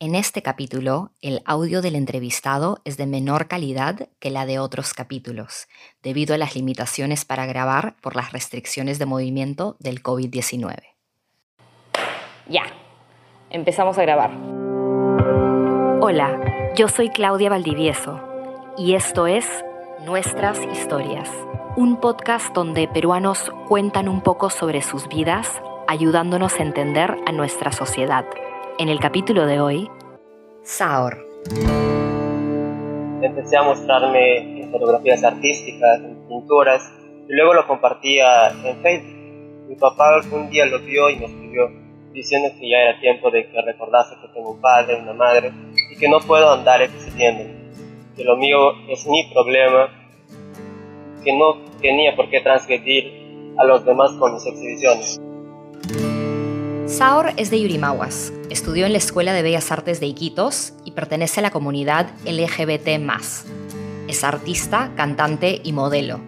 En este capítulo, el audio del entrevistado es de menor calidad que la de otros capítulos, debido a las limitaciones para grabar por las restricciones de movimiento del COVID-19. Ya, empezamos a grabar. Hola, yo soy Claudia Valdivieso y esto es Nuestras Historias, un podcast donde peruanos cuentan un poco sobre sus vidas, ayudándonos a entender a nuestra sociedad. En el capítulo de hoy, Saor. Empecé a mostrarme en fotografías artísticas, en pinturas, y luego lo compartía en Facebook. Mi papá un día lo vio y me escribió diciendo que ya era tiempo de que recordase que tengo un padre, una madre, y que no puedo andar exigiéndome, que lo mío es mi problema, que no tenía por qué transgredir a los demás con mis exhibiciones. Saor es de Yurimaguas. Estudió en la Escuela de Bellas Artes de Iquitos y pertenece a la comunidad LGBT. Es artista, cantante y modelo.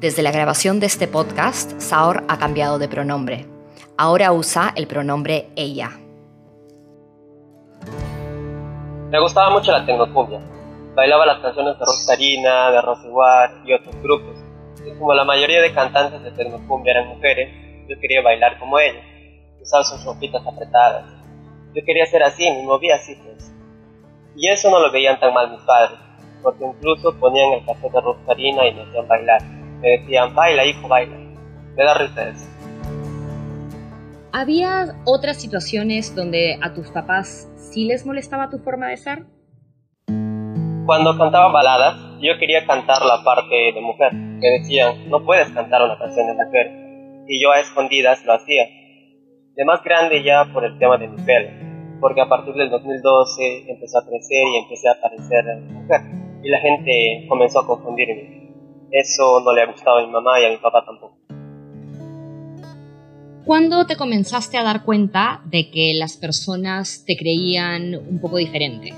Desde la grabación de este podcast, Saor ha cambiado de pronombre. Ahora usa el pronombre ella. Me gustaba mucho la tecnocumbia. Bailaba las canciones de Roscarina, de Rosiguar y otros grupos. Y como la mayoría de cantantes de tecnocumbia eran mujeres, yo quería bailar como ellas usaba sus ropitas apretadas. Yo quería ser así, me movía así pues. Y eso no lo veían tan mal mis padres, porque incluso ponían el café de roscarina y me hacían bailar. Me decían, baila hijo, baila. Me da risa eso. ¿Había otras situaciones donde a tus papás sí les molestaba tu forma de ser? Cuando cantaban baladas, yo quería cantar la parte de mujer. Me decían, no puedes cantar una canción de mujer. Y yo a escondidas lo hacía de más grande ya por el tema de mi pelo, porque a partir del 2012 empezó a crecer y empecé a parecer mujer, y la gente comenzó a confundirme. Eso no le ha gustado a mi mamá y a mi papá tampoco. ¿Cuándo te comenzaste a dar cuenta de que las personas te creían un poco diferente?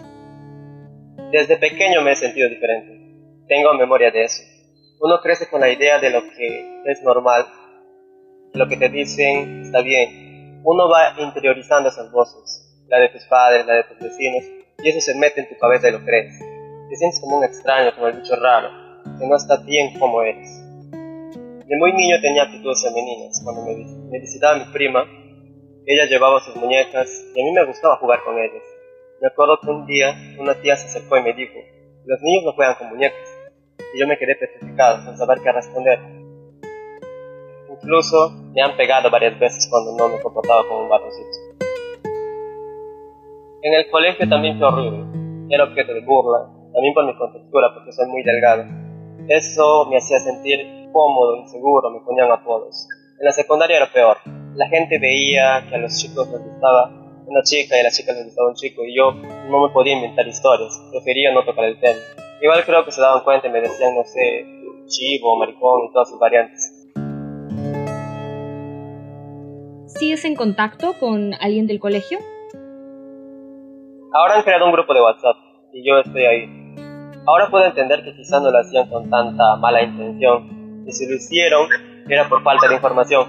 Desde pequeño me he sentido diferente. Tengo memoria de eso. Uno crece con la idea de lo que es normal. Lo que te dicen está bien uno va interiorizando esas voces, la de tus padres, la de tus vecinos, y eso se mete en tu cabeza y lo crees. Te sientes como un extraño, como el bicho raro, que no está bien como eres. De muy niño tenía actitudes femeninas. Cuando me, me visitaba mi prima, ella llevaba sus muñecas y a mí me gustaba jugar con ellas. Me acuerdo que un día una tía se acercó y me dijo, los niños no juegan con muñecas. Y yo me quedé petrificado, sin saber qué responder. Incluso me han pegado varias veces cuando no me comportaba como un varoncito. En el colegio también fue horrible. Era objeto de burla, también por mi contextura, porque soy muy delgado. Eso me hacía sentir cómodo, inseguro, me ponían apodos. En la secundaria era peor. La gente veía que a los chicos les gustaba una chica y a las chicas les gustaba un chico y yo no me podía inventar historias, prefería no tocar el tema. Igual creo que se daban cuenta y me decían, no sé, chivo, maricón y todas sus variantes. ¿Sigues en contacto con alguien del colegio? Ahora han creado un grupo de WhatsApp y yo estoy ahí. Ahora puedo entender que quizás no lo hacían con tanta mala intención y si lo hicieron era por falta de información.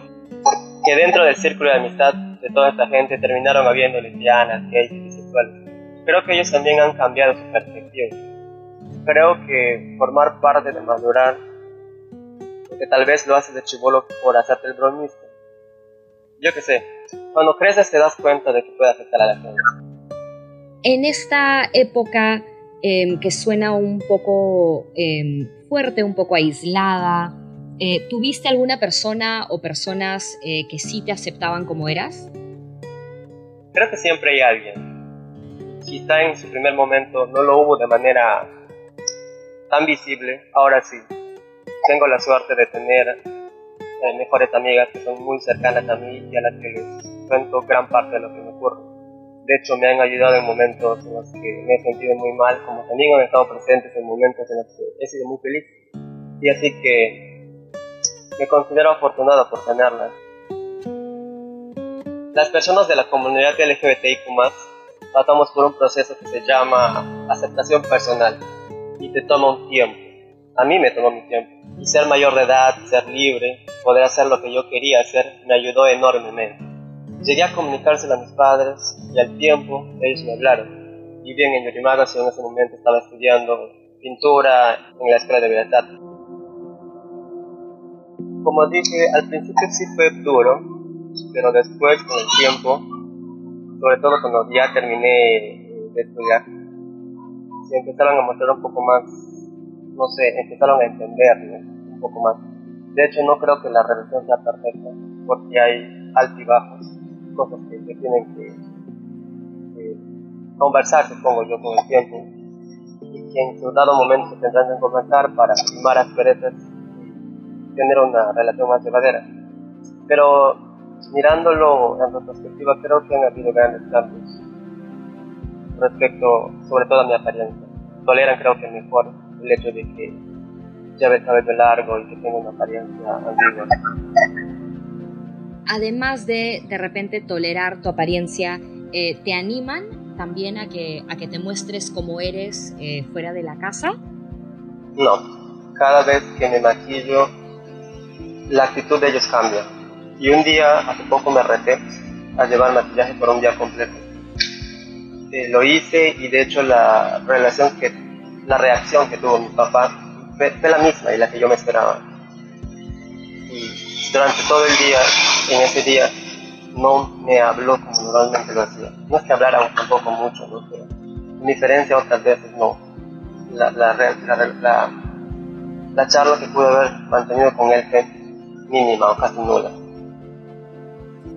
Que dentro del círculo de amistad de toda esta gente terminaron habiendo lesbianas, gays y bisexuales. Creo que ellos también han cambiado su perspectiva. Creo que formar parte de madurar, porque tal vez lo haces de chivolo por hacerte el bromista, yo qué sé, cuando creces te das cuenta de que puede afectar a la gente. En esta época em, que suena un poco em, fuerte, un poco aislada, eh, ¿tuviste alguna persona o personas eh, que sí te aceptaban como eras? Creo que siempre hay alguien. Quizá en su primer momento no lo hubo de manera tan visible, ahora sí. Tengo la suerte de tener mejores amigas que son muy cercanas a mí y a las que les cuento gran parte de lo que me ocurre. De hecho, me han ayudado en momentos en los que me he sentido muy mal, como también han estado presentes en momentos en los que he sido muy feliz. Y así que me considero afortunado por tenerlas. Las personas de la comunidad LGBTIQ+, pasamos por un proceso que se llama aceptación personal y te toma un tiempo. A mí me tomó mi tiempo. Y ser mayor de edad, ser libre, poder hacer lo que yo quería hacer, me ayudó enormemente. Llegué a comunicárselo a mis padres y al tiempo ellos me hablaron. vivía en Yurimaga, y en ese momento estaba estudiando pintura en la Escuela de Artes. Como dije, al principio sí fue duro, pero después con el tiempo, sobre todo cuando ya terminé de estudiar, se empezaron a mostrar un poco más, no sé, empezaron a entender un poco más. De hecho, no creo que la relación sea perfecta, porque hay altibajos, cosas que se tienen que, conversar, supongo yo, con el tiempo, y que en su dado momento se tendrán que conversar para limar asperezas y tener una relación más llevadera. Pero mirándolo en retrospectiva, creo que han habido grandes cambios respecto, sobre todo a mi apariencia. Toleran, creo que mejor el hecho de que lleve el cabello largo y que tenga una apariencia antigua. Además de de repente tolerar tu apariencia, eh, ¿te animan también a que, a que te muestres como eres eh, fuera de la casa? No, cada vez que me maquillo, la actitud de ellos cambia. Y un día, hace poco me reté a llevar maquillaje por un día completo. Eh, lo hice y de hecho la relación que, la reacción que tuvo mi papá fue, la misma y la que yo me esperaba. Y durante todo el día, en ese día, no me habló como normalmente lo hacía. No es que hablara tampoco mucho, ¿no? pero en diferencia otras veces no. La, la, la, la, charla que pude haber mantenido con él fue mínima o casi nula.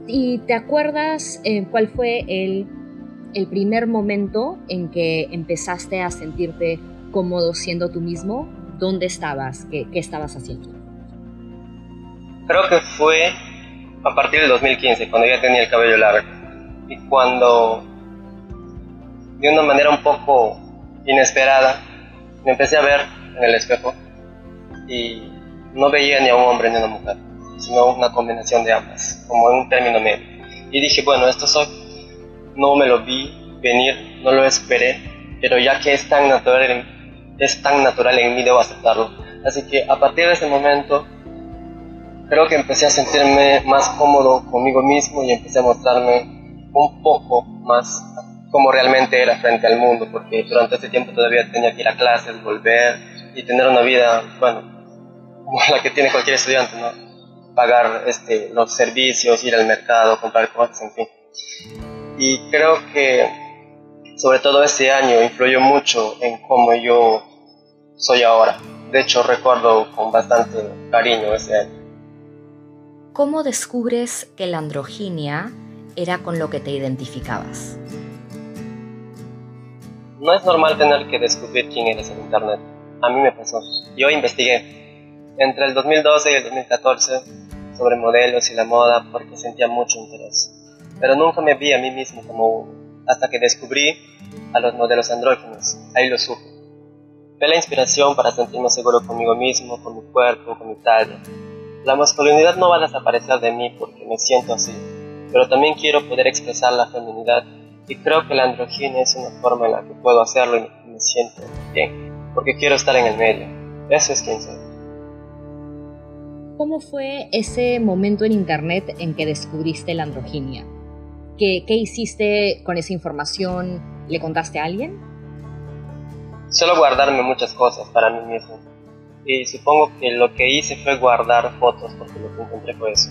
¿Y te acuerdas eh, cuál fue el, el primer momento en que empezaste a sentirte cómodo siendo tú mismo? ¿Dónde estabas? ¿Qué, qué estabas haciendo? Creo que fue a partir del 2015, cuando ya tenía el cabello largo. Y cuando, de una manera un poco inesperada, me empecé a ver en el espejo y no veía ni a un hombre ni a una mujer sino una combinación de ambas, como en un término medio. Y dije, bueno, esto soy, no me lo vi venir, no lo esperé, pero ya que es tan natural es tan natural en mí, debo aceptarlo. Así que a partir de ese momento, creo que empecé a sentirme más cómodo conmigo mismo y empecé a mostrarme un poco más como realmente era frente al mundo, porque durante ese tiempo todavía tenía que ir a clases, volver y tener una vida, bueno, como la que tiene cualquier estudiante, ¿no? pagar este, los servicios, ir al mercado, comprar cosas, en fin. Y creo que sobre todo este año influyó mucho en cómo yo soy ahora. De hecho, recuerdo con bastante cariño ese año. ¿Cómo descubres que la androginia era con lo que te identificabas? No es normal tener que descubrir quién eres en Internet. A mí me pasó. Yo investigué. Entre el 2012 y el 2014 sobre modelos y la moda porque sentía mucho interés. Pero nunca me vi a mí mismo como uno, hasta que descubrí a los modelos andrógenos, ahí lo supe. Fue la inspiración para sentirme seguro conmigo mismo, con mi cuerpo, con mi talla. La masculinidad no va a desaparecer de mí porque me siento así, pero también quiero poder expresar la feminidad y creo que la androginia es una forma en la que puedo hacerlo y me siento bien, porque quiero estar en el medio. Eso es quien soy. ¿Cómo fue ese momento en Internet en que descubriste la androginia? ¿Qué, ¿Qué, hiciste con esa información? ¿Le contaste a alguien? Solo guardarme muchas cosas para mí mismo. Y supongo que lo que hice fue guardar fotos, porque lo que encontré fue eso.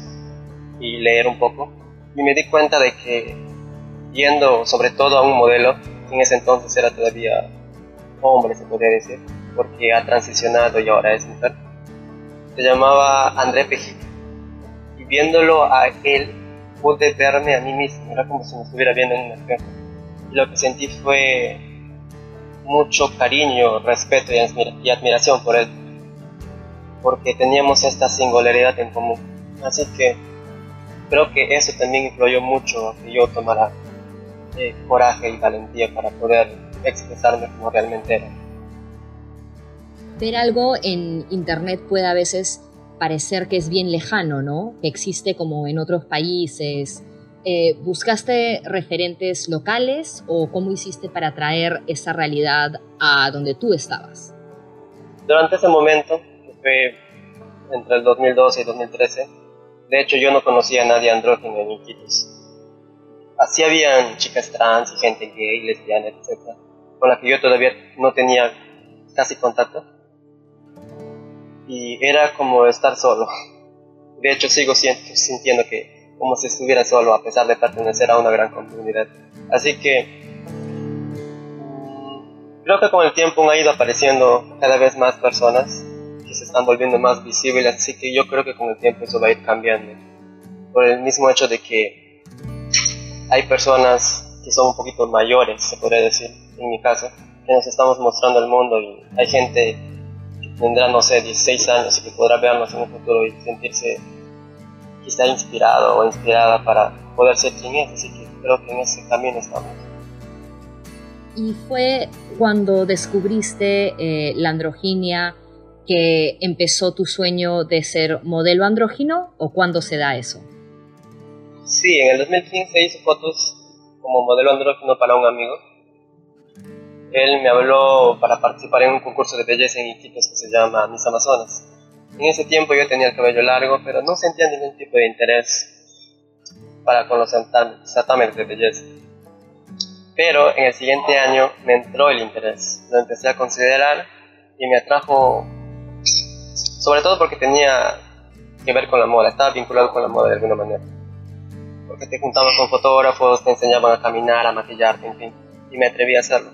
Y leer un poco. Y me di cuenta de que, yendo sobre todo a un modelo, en ese entonces era todavía hombre, se podría decir, porque ha transicionado y ahora es mujer se llamaba André Pejito. Y viéndolo a él, pude verme a mí mismo, era como si me estuviera viendo en un espejo. lo que sentí fue mucho cariño, respeto y, admiración por él, porque teníamos esta singularidad en común. Así que creo que eso también influyó mucho a que yo tomara eh, coraje y valentía para poder expresarme como realmente era ver algo en Internet puede a veces parecer que es bien lejano, ¿no? Que existe como en otros países. Eh, ¿Buscaste referentes locales o cómo hiciste para traer esa realidad a donde tú estabas? Durante ese momento, fue entre el 2012 y 2013, de hecho yo no conocía a nadie andrógeno en Iquitos. así habían chicas trans y gente gay, lesbiana, etc., con la que yo todavía no tenía casi contacto. Y era como estar solo. De hecho, sigo sintiendo que como si estuviera solo a pesar de pertenecer a una gran comunidad. Así que mm, creo que con el tiempo han ido apareciendo cada vez más personas que se están volviendo más visibles, así que yo creo que con el tiempo eso va a ir cambiando. Por el mismo hecho de que hay personas que son un poquito mayores, se podría decir, en mi caso, que nos estamos mostrando el mundo y hay gente que tendrá, no sé, 16 años y que podrá vernos en un futuro y sentirse quizá inspirado o inspirada para poder ser quien es, así que creo que en ese camino estamos. Y fue cuando descubriste eh, la androginia que empezó tu sueño de ser modelo andrógino o cuándo se da eso? Sí, en el 2015 hice fotos como modelo andrógino para un amigo. Él me habló para participar en un concurso de belleza en Iquitos que se llama Mis Amazonas. En ese tiempo yo tenía el cabello largo, pero no sentía ningún tipo de interés para con los certámenes de belleza. Pero en el siguiente año me entró el interés, lo empecé a considerar y me atrajo, sobre todo porque tenía que ver con la moda, estaba vinculado con la moda de alguna manera. Porque te juntabas con fotógrafos, te enseñaban a caminar, a maquillarte, en fin, y me atreví a hacerlo.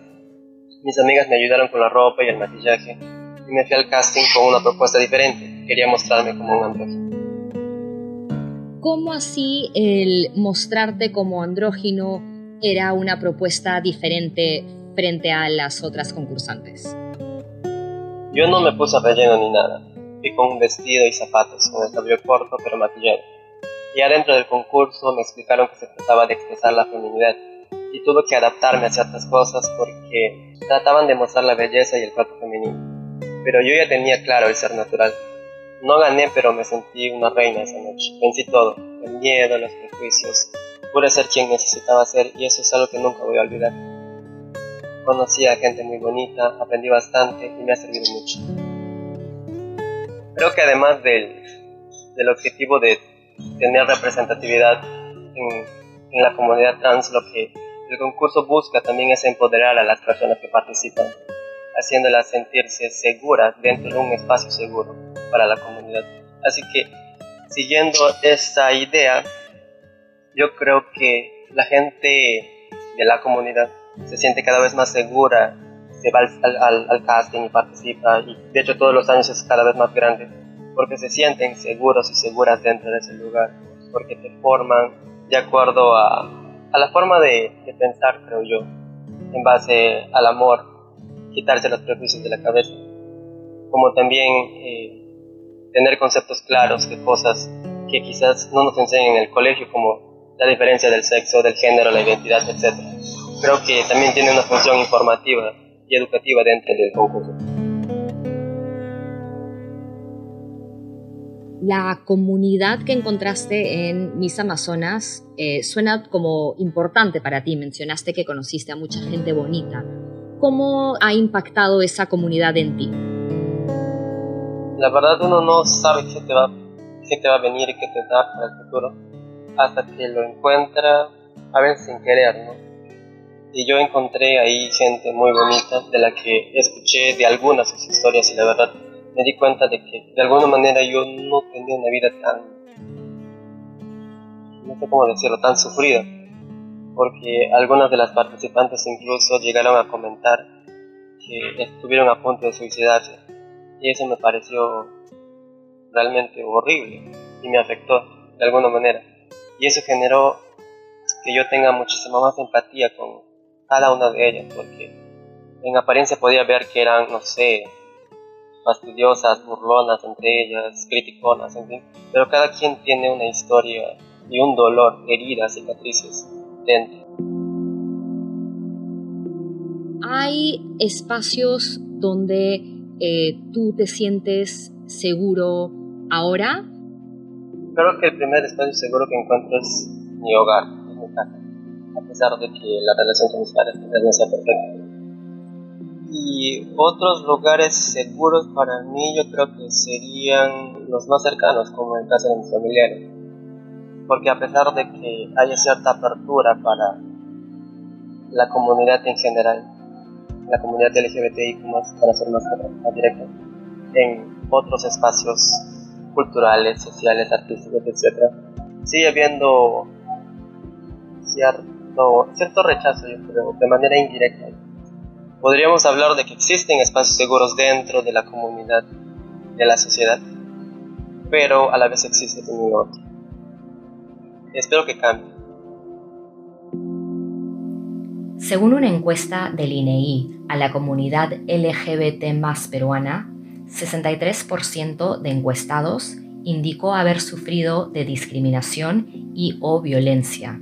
Mis amigas me ayudaron con la ropa y el maquillaje, y me fui al casting con una propuesta diferente. Quería mostrarme como un andrógino. ¿Cómo así el mostrarte como andrógino era una propuesta diferente frente a las otras concursantes? Yo no me puse relleno ni nada. Fui con un vestido y zapatos, con el cabello corto pero maquillado. Y adentro del concurso me explicaron que se trataba de expresar la feminidad y tuve que adaptarme a ciertas cosas porque trataban de mostrar la belleza y el cuerpo femenino pero yo ya tenía claro el ser natural. No gané, pero me sentí una reina esa noche. Vencí todo, el miedo, los prejuicios. Pude ser quien necesitaba ser y eso es algo que nunca voy a olvidar. Conocí a gente muy bonita, aprendí bastante y me ha servido mucho. Creo que además del, del objetivo de tener representatividad en, en la comunidad trans, lo que el concurso busca también es empoderar a las personas que participan haciéndolas sentirse seguras dentro de un espacio seguro para la comunidad. Así que, siguiendo esta idea, yo creo que la gente de la comunidad se siente cada vez más segura, se va al, casting y participa, y de hecho todos los años es cada vez más grande, porque se sienten seguros y seguras dentro de ese lugar, porque te forman de acuerdo a, la forma de pensar, creo yo, en base al amor quitarse los prejuicios de la cabeza, como también eh, tener conceptos claros de cosas que quizás no nos enseñan en el colegio, como la diferencia del sexo, del género, la identidad, etc. Creo que también tiene una función informativa y educativa dentro del concurso. La comunidad que encontraste en Mis Amazonas eh, suena como importante para ti. Mencionaste que conociste a mucha gente bonita. ¿Cómo ha impactado esa comunidad en ti? La verdad uno no sabe qué te va, qué te va a venir y qué te da para el futuro hasta que lo encuentra a veces sin querer, ¿no? Y yo encontré ahí gente muy bonita de la que escuché de algunas sus historias y la verdad me di cuenta de que de alguna manera yo no tenía una vida tan, no sé cómo decirlo, tan sufrida porque algunas de las participantes incluso llegaron a comentar que estuvieron a punto de suicidarse. Y eso me pareció realmente horrible y me afectó de alguna manera. Y eso generó que yo tenga muchísima más empatía con cada una de ellas porque en apariencia podía ver que eran, no sé, fastidiosas, burlonas entre ellas, criticonas, en fin, pero cada quien tiene una historia y un dolor, heridas, cicatrices ¿Hay espacios donde eh, tú te sientes seguro ahora? Creo que el primer espacio seguro que encuentro es mi hogar, mi casa, a pesar de que la relación con mis padres no sea perfecta. Y otros lugares seguros para mí yo creo que serían los más cercanos, como el caso de mis familiares porque a pesar de que haya cierta apertura para la comunidad en general, la comunidad LGBTI, para ser más, directo, en otros espacios culturales, sociales, artísticos, etc., sigue habiendo cierto, cierto rechazo, yo creo, de manera indirecta. Podríamos hablar de que existen espacios seguros dentro de la comunidad, de la sociedad, pero a la vez existe también otro. Espero que cambie. Según una encuesta del INEI a la comunidad LGBT más peruana, 63% de encuestados indicó haber sufrido de discriminación y o violencia.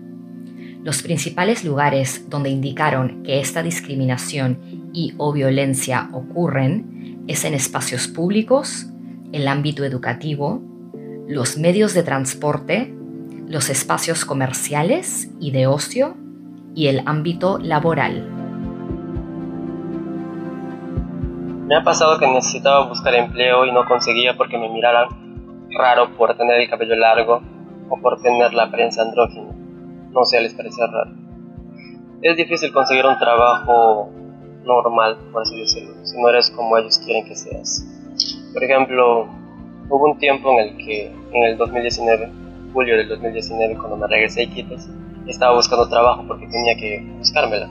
Los principales lugares donde indicaron que esta discriminación y o violencia ocurren es en espacios públicos, el ámbito educativo, los medios de transporte, los espacios comerciales y de ocio y el ámbito laboral. Me ha pasado que necesitaba buscar empleo y no conseguía porque me miraran raro por tener el cabello largo o por tener la apariencia andrógina. No sé, les parecía raro. Es difícil conseguir un trabajo normal, por así decirlo, si no eres como ellos quieren que seas. Por ejemplo, hubo un tiempo en el que, en el 2019, julio del 2019, cuando me regresé a Iquitos, estaba buscando trabajo porque tenía que buscármela.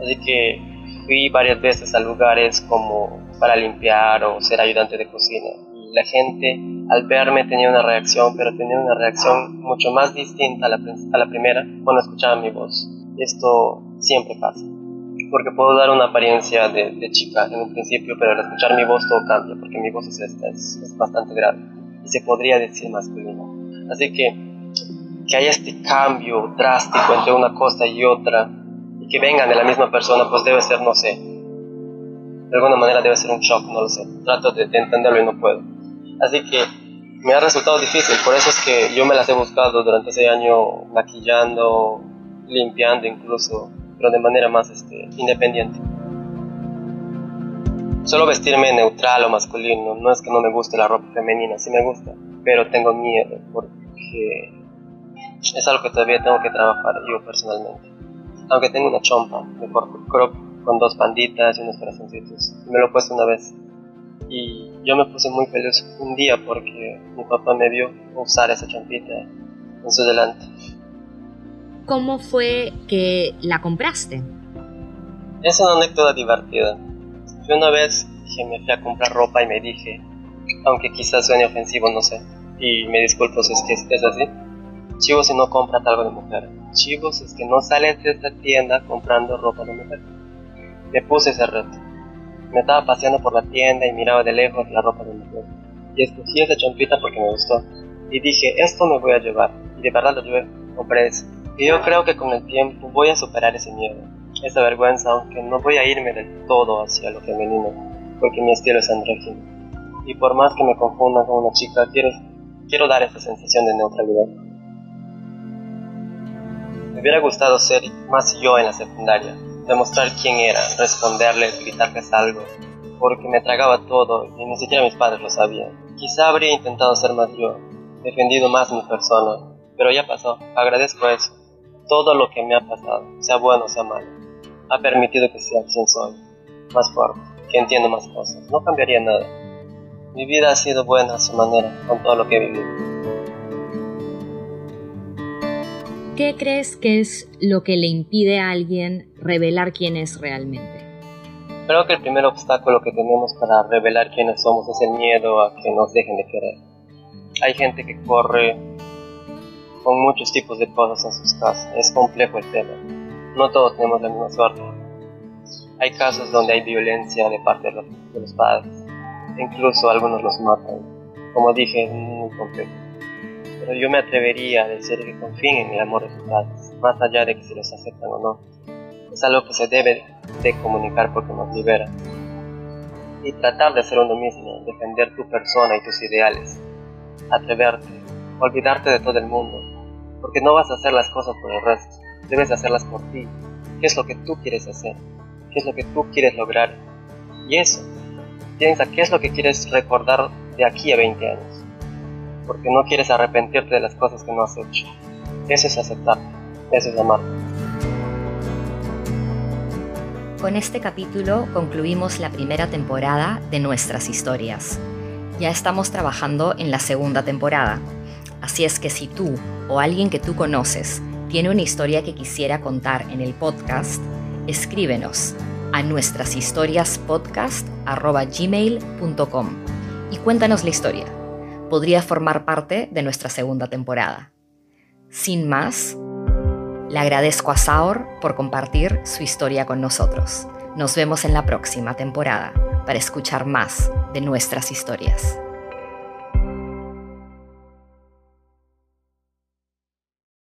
Así que fui varias veces a lugares como para limpiar o ser ayudante de cocina. Y la gente al verme tenía una reacción, pero tenía una reacción mucho más distinta a la, a la primera cuando escuchaban mi voz. Esto siempre pasa. Porque puedo dar una apariencia de, de, chica en un principio, pero al escuchar mi voz todo cambia, porque mi voz es esta, es, es bastante grave y se podría decir masculina. Así que que haya este cambio drástico entre una cosa y otra y que vengan de la misma persona, pues debe ser, no sé, de alguna manera debe ser un shock, no lo sé. Trato de, entenderlo y no puedo. Así que me ha resultado difícil, por eso es que yo me las he buscado durante ese año maquillando, limpiando incluso, pero de manera más este, independiente. Solo vestirme neutral o masculino, no es que no me guste la ropa femenina, sí me gusta, pero tengo miedo porque es algo que todavía tengo que trabajar yo personalmente. Aunque tengo una chompa de corto crop con dos panditas y unos corazoncitos. Me lo he puesto una vez. Y yo me puse muy feliz un día porque mi papá me vio usar esa chompita en su delante. ¿Cómo fue que la compraste? Es una anécdota divertida. Fue una vez que me fui a comprar ropa y me dije, aunque quizás suene ofensivo, no sé, y me disculpo si es que es así, Chivo si no compras algo de mujer. Chivo si es que no sales de esta tienda comprando ropa de mujer. Me puse ese reto. Me estaba paseando por la tienda y miraba de lejos la ropa de mujer. Y escogí esa chompita porque me gustó. Y dije, esto me voy a llevar. Y de verdad lo llevé. Compré eso. Y yo creo que con el tiempo voy a superar ese miedo. Esa vergüenza, aunque no voy a irme del todo hacia lo femenino. Porque mi estilo es andrógino. Y por más que me confunda con una chica, quiero, quiero dar esa sensación de neutralidad. Me hubiera gustado ser más yo en la secundaria, demostrar quién era, responderles, gritarles algo, porque me tragaba todo y ni siquiera mis padres lo sabían. Quizá habría intentado ser más yo, defendido más mi persona, pero ya pasó, agradezco eso. Todo lo que me ha pasado, sea bueno o sea malo, ha permitido que sea quien soy, más fuerte, que entiendo más cosas. No cambiaría nada. Mi vida ha sido buena a su manera, con todo lo que he vivido. ¿Qué crees que es lo que le impide a alguien revelar quién es realmente? Creo que el primer obstáculo que tenemos para revelar quiénes somos es el miedo a que nos dejen de querer. Hay gente que corre con muchos tipos de cosas en sus casas. Es complejo el tema. No todos tenemos la misma suerte. Hay casos donde hay violencia de parte de los, de los padres. Incluso algunos los matan. Como dije, es muy complejo pero yo me atrevería a decir que confíen en el amor de sus padres, más allá de que se los aceptan o no. Es algo que se debe de comunicar porque nos libera. Y tratar de ser uno mismo, defender tu persona y tus ideales. Atreverte, olvidarte de todo el mundo, porque no vas a hacer las cosas por el resto, debes hacerlas por ti. ¿Qué es lo que tú quieres hacer? ¿Qué es lo que tú quieres lograr? Y eso, piensa qué es lo que quieres recordar de aquí a 20 años porque no quieres arrepentirte de las cosas que no has hecho. Eso es aceptar, eso es amar. Con este capítulo concluimos la primera temporada de nuestras historias. Ya estamos trabajando en la segunda temporada. Así es que si tú o alguien que tú conoces tiene una historia que quisiera contar en el podcast, escríbenos a nuestras historias podcast@gmail.com y cuéntanos la historia. Podría formar parte de nuestra segunda temporada. Sin más, le agradezco a Saur por compartir su historia con nosotros. Nos vemos en la próxima temporada para escuchar más de nuestras historias.